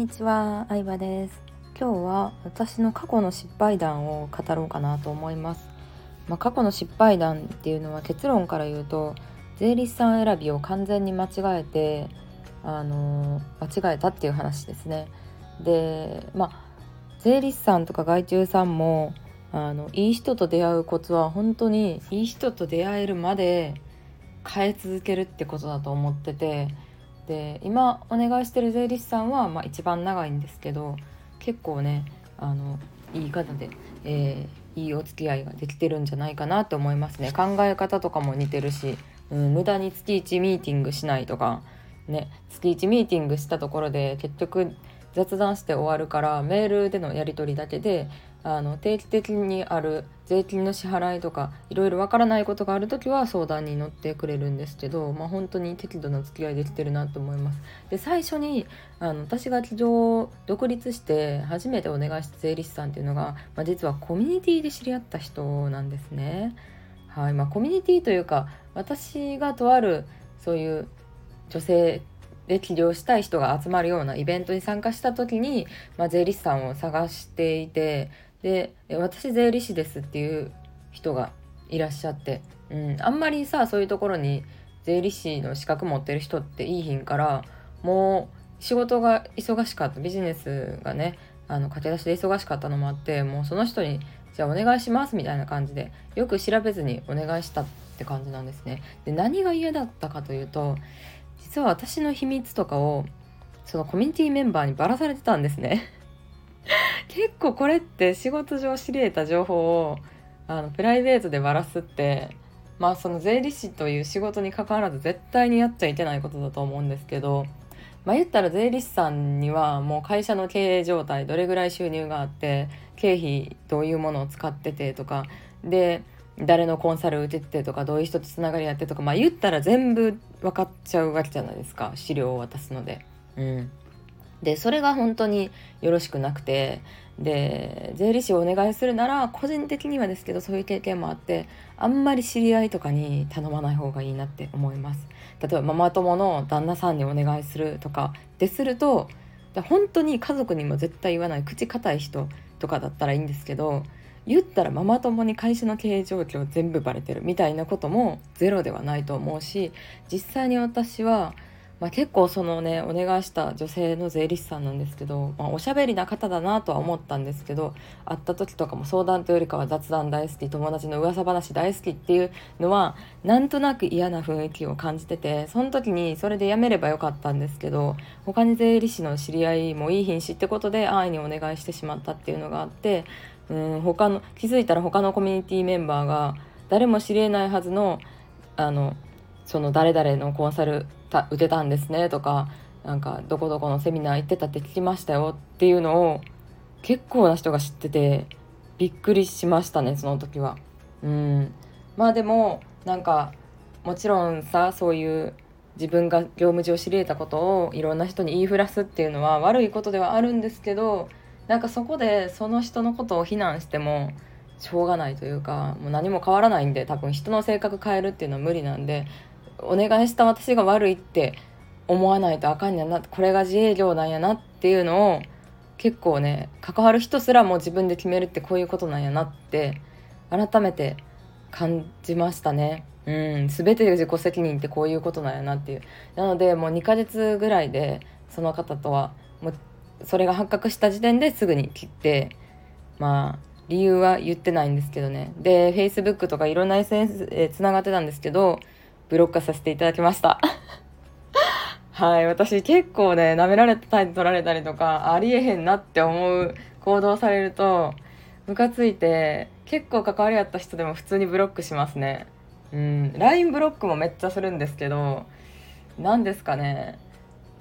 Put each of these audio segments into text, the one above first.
にちは、相葉です。今日は私の過去の失敗談を語ろうかなと思います。まあ、過去の失敗談っていうのは結論から言うと税理士さん選びを完全に間違えてあの間違えたっていう話ですね。でまあ税理士さんとか外注さんもあのいい人と出会うコツは本当にいい人と出会えるまで変え続けるってことだと思っててで今お願いしてる税理士さんは、まあ、一番長いんですけど結構ねあのいい方で、えー、いいお付き合いができてるんじゃないかなと思いますね。考え方とかも似てるし、うん、無駄に月1ミーティングしないとかね月1ミーティングしたところで結局雑談して終わるからメールでのやり取りだけであの定期的にある税金の支払いとかいろいろわからないことがある時は相談に乗ってくれるんですけど、まあ、本当に適度な付き合いできてるなと思います。で最初にあの私が起業独立して初めてお願いした税理士さんっていうのが、まあ、実はコミュニティで知り合った人なんですね。はいまあ、コミュニティというか私がとあるそういう女性で起業したい人が集まるようなイベントに参加した時に、まあ、税理士さんを探していてで私税理士ですっていう人がいらっしゃって、うん、あんまりさそういうところに税理士の資格持ってる人っていいひんからもう仕事が忙しかったビジネスがねあの駆け出しで忙しかったのもあってもうその人にじゃあお願いしますみたいな感じでよく調べずにお願いしたって感じなんですね。で何が嫌だったかというと実は私の秘密とかをそのコミュニティメンバーにばらされてたんですね。結構これって仕事上知り得た情報をあのプライベートでばらすってまあその税理士という仕事に関わらず絶対にやっちゃいけないことだと思うんですけどまあ言ったら税理士さんにはもう会社の経営状態どれぐらい収入があって経費どういうものを使っててとかで誰のコンサル受けてとかどういう人とつながりやってとかまあ言ったら全部分かっちゃうわけじゃないですか資料を渡すので。うんでそれが本当によろしくなくてで税理士をお願いするなら個人的にはですけどそういう経験もあってあんまり知り合いとかに頼まない方がいいなって思います。例えばママ友の旦那さんにお願いするとかですると本当に家族にも絶対言わない口堅い人とかだったらいいんですけど言ったらママ友に会社の経営状況全部バレてるみたいなこともゼロではないと思うし実際に私はまあ、結構そのねお願いした女性の税理士さんなんですけど、まあ、おしゃべりな方だなとは思ったんですけど会った時とかも相談というよりかは雑談大好き友達の噂話大好きっていうのはなんとなく嫌な雰囲気を感じててその時にそれでやめればよかったんですけど他に税理士の知り合いもいい品種ってことで安易にお願いしてしまったっていうのがあってうん他の気づいたら他のコミュニティメンバーが誰も知りえないはずのあのその誰々のコンサルた受けたんですねとかなんかどこどこのセミナー行ってたって聞きましたよっていうのを結構な人が知っててびっくりしましたねその時は。うんまあでもなんかもちろんさそういう自分が業務上知り得たことをいろんな人に言いふらすっていうのは悪いことではあるんですけどなんかそこでその人のことを非難してもしょうがないというかもう何も変わらないんで多分人の性格変えるっていうのは無理なんでお願いした私が悪いって思わないとあかんやなこれが自営業なんやなっていうのを結構ね関わる人すらも自分で決めるってこういうことなんやなって改めて感じましたね。うん、全て自己責任ってこういうことなんやなっていう。なのでもう2ヶ月ぐらいでその方とはもうそれが発覚した時点ですぐに切ってまあ理由は言ってないんですけどね。で Facebook とかいろんな SNS でつながってたんですけどブロックさせていただきました。はい私結構ね舐められた態度取られたりとかありえへんなって思う行動されるとムカついて結構関わりあった人でも普通にブロックしますね。うん LINE ブロックもめっちゃするんですけど何ですかね。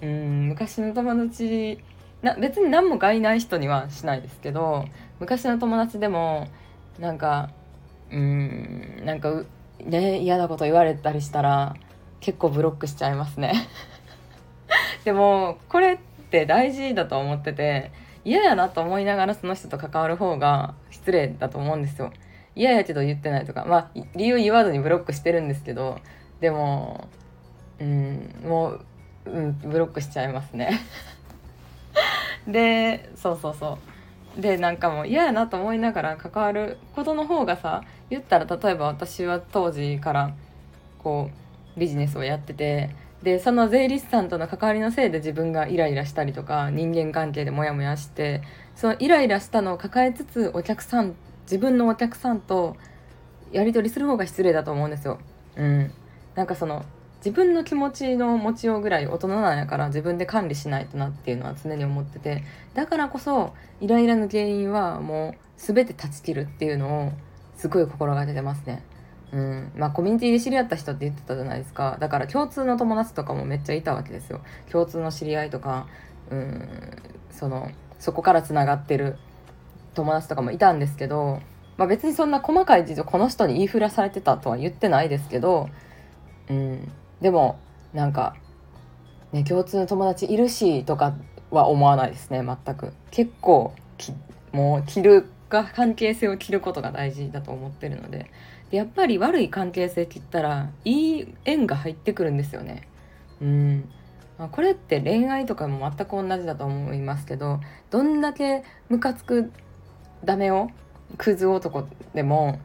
うん昔の友達な別に何も害ない人にはしないですけど昔の友達でもなんかうんなんかね嫌なこと言われたりしたら結構ブロックしちゃいますね。でもこれって大事だと思ってて嫌やなと思いながらその人と関わる方が失礼だと思うんですよ。嫌やけど言ってないとかまあ理由言わずにブロックしてるんですけどでもうんもう、うん、ブロックしちゃいますね。でそうそうそう。でなんかもう嫌やなと思いながら関わることの方がさ言ったら例えば私は当時からこうビジネスをやっててでその税理士さんとの関わりのせいで自分がイライラしたりとか人間関係でモヤモヤしてそのイライラしたのを抱えつつお客さん自分のお客さんとやり取りする方が失礼だと思うんですよ。うん、なんかその自分の気持ちの持ちようぐらい大人なんやから自分で管理しないとなっていうのは常に思っててだからこそイライラの原因はもう全て断ち切るっていうのをすごい心がけてますね。うん。まあ、コミュニティで知り合った人って言ってたじゃないですか。だから共通の友達とかもめっちゃいたわけですよ。共通の知り合いとかうん。そのそこからつながってる友達とかもいたんですけど、まあ、別にそんな細かい事情この人に言いふらされてたとは言ってないですけど、うん、でもなんか、ね、共通の友達いるしとかは思わないですね全く。結構もう切るが関係性を切ることが大事だと思ってるので。でやっぱり悪い関係性切ったらいい縁が入ってくるんですよね。うん。あ、これって恋愛とかも全く同じだと思いますけどどんだけムカつくダメをクズ男でも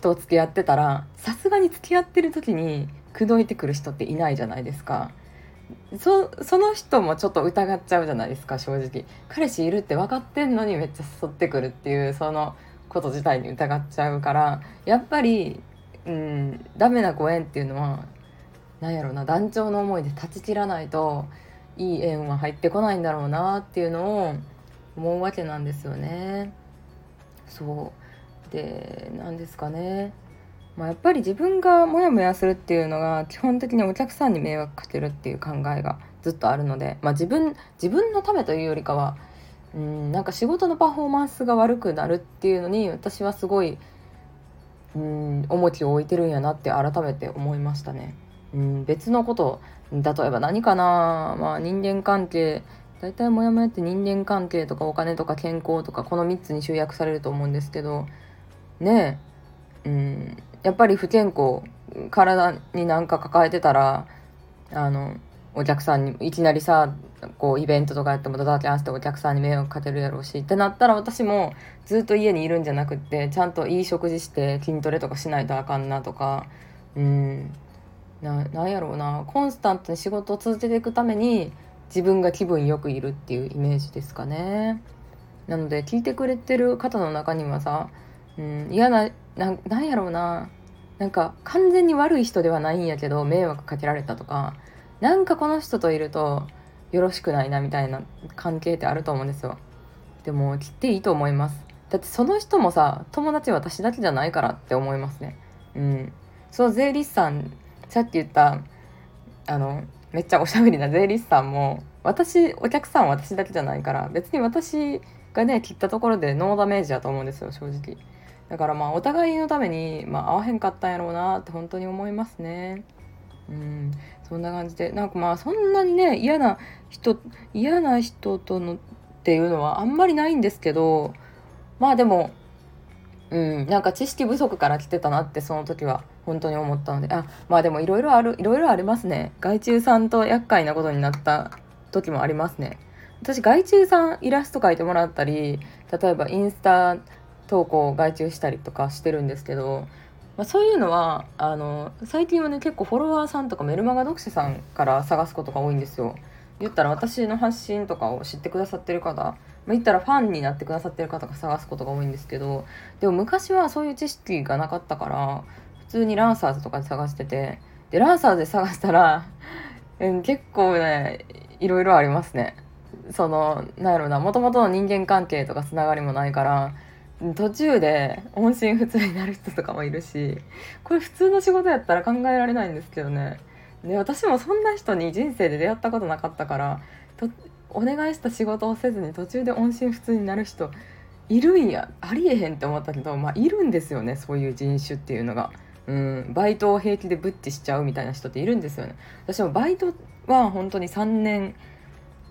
と付き合ってたらさすがに付き合ってる時に口説いてくる人っていないじゃないですか。そその人もちょっと疑っちゃうじゃないですか正直彼氏いるって分かってんのにめっちゃ誘ってくるっていうそのこと自体に疑っちゃうからやっぱり、うん、ダメなご縁っていうのは何やろうな団長の思いで断ち切らないといい縁は入ってこないんだろうなっていうのを思うわけなんですよね。そうで何ですかね、まあ、やっぱり自分がモヤモヤするっていうのが基本的にお客さんに迷惑かけるっていう考えがずっとあるので、まあ、自分自分のためというよりかはうんなんか仕事のパフォーマンスが悪くなるっていうのに私はすごいうん重きを置いてるんやなって改めて思いましたね。うん別のこと例えば何かな、まあ、人間関係大体モヤモヤって人間関係とかお金とか健康とかこの3つに集約されると思うんですけどねえ、うん、やっぱり不健康体になんか抱えてたらあのお客さんにいきなりさこうイベントとかやってもドタキャンしてお客さんに迷惑かけるやろうしってなったら私もずっと家にいるんじゃなくってちゃんといい食事して筋トレとかしないとあかんなとかうんななんやろうなコンスタントに仕事を続けていくために自分が気分よくいるっていうイメージですかね。なので聞いてくれてる方の中にはさ、うん、嫌なななんやろうな。なんか完全に悪い人ではないんやけど迷惑かけられたとか。なんかこの人といるとよろしくないなみたいな関係ってあると思うんですよ。でも切っていいと思います。だってその人もさ友達私だけじゃないからって思いますね。うん。そう税理士さんさっき言ったあのめっちゃおしゃべりな税理士さんも私お客さんは私だけじゃないから別に私がね切ったところでノーダメージやと思うんですよ正直。だからまあお互いのために、まあ、合わへんかったんやろうなって本当に思いますね。うん。そんな感じで。なんかまあそんなにね嫌な人嫌な人とのっていうのはあんまりないんですけどまあでもうん。なんか知識不足から来てたなってその時は本当に思ったので。あまあでもいろいろあるいろいろありますね。害虫さんと厄介なことになった時もありますね。私害虫さんイラスト描いてもらったり例えばインスタ投稿を外注したりとかしてるんですけどまあ、そういうのはあの最近はね結構フォロワーさんとかメルマガ読者さんから探すことが多いんですよ。言ったら私の発信とかを知ってくださってる方、まあ、言ったらファンになってくださってる方が探すことが多いんですけどでも昔はそういう知識がなかったから普通にランサーズとかで探しててでランサーズで探したら、うん、結構ねいろいろありますね。そのなんやろうなもともとの人間関係とかつながりもないから途中で音信不通になる人とかもいるしこれ普通の仕事やったら考えられないんですけどねで私もそんな人に人生で出会ったことなかったからとお願いした仕事をせずに途中で音信不通になる人いるんやありえへんって思ったけどまあいるんですよねそういう人種っていうのが。うん、バイトを平気でブッチしちゃうみたいな人っているんですよね。私もバイトは本当に3年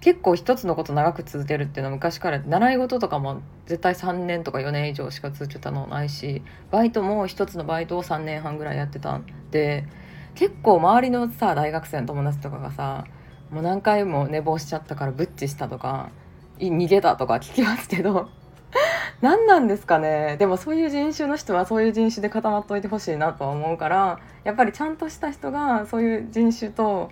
結構一つのこと長く続けるっていうのは昔から習い事とかも絶対3年とか4年以上しか続けたのないしバイトも一つのバイトを3年半ぐらいやってたんで結構周りのさ大学生の友達とかがさもう何回も寝坊しちゃったからブッチしたとか逃げたとか聞きますけど 何なんですかね。でもそういう人種の人はそういう人種で固まっといてほしいなとは思うからやっぱりちゃんとした人がそういう人種と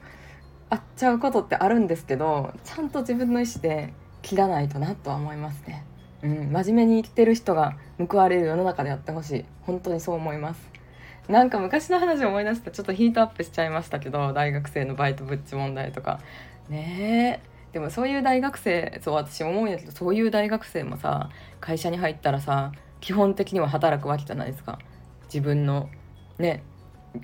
会っちゃうことってあるんですけどちゃんと自分の意思で切らないとなとは思いますね。うん、真面目に生きてる人が報われる世の中でやってほしい。本当にそう思います。なんか昔の話を思い出してちょっとヒートアップしちゃいましたけど大学生のバイトブッチ問題とか。ねえ。でもそういう大学生そう私思うんやけどそういう大学生もさ会社に入ったらさ基本的には働くわけじゃないですか。自分のね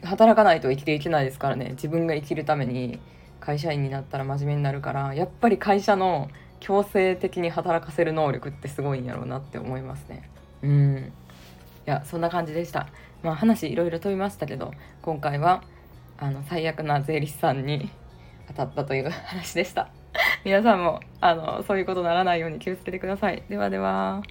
働かないと生きていけないですからね。自分が生きるために会社員になったら真面目になるからやっぱり会社の強制的に働かせる能力ってすごいんやろうなって思いますね。うん。いやそんな感じでした。まあ話いろいろ飛びましたけど今回はあの最悪な税理士さんに当たったという話でした。皆さんもあのそういうことならないように気をつけてください。ではでは。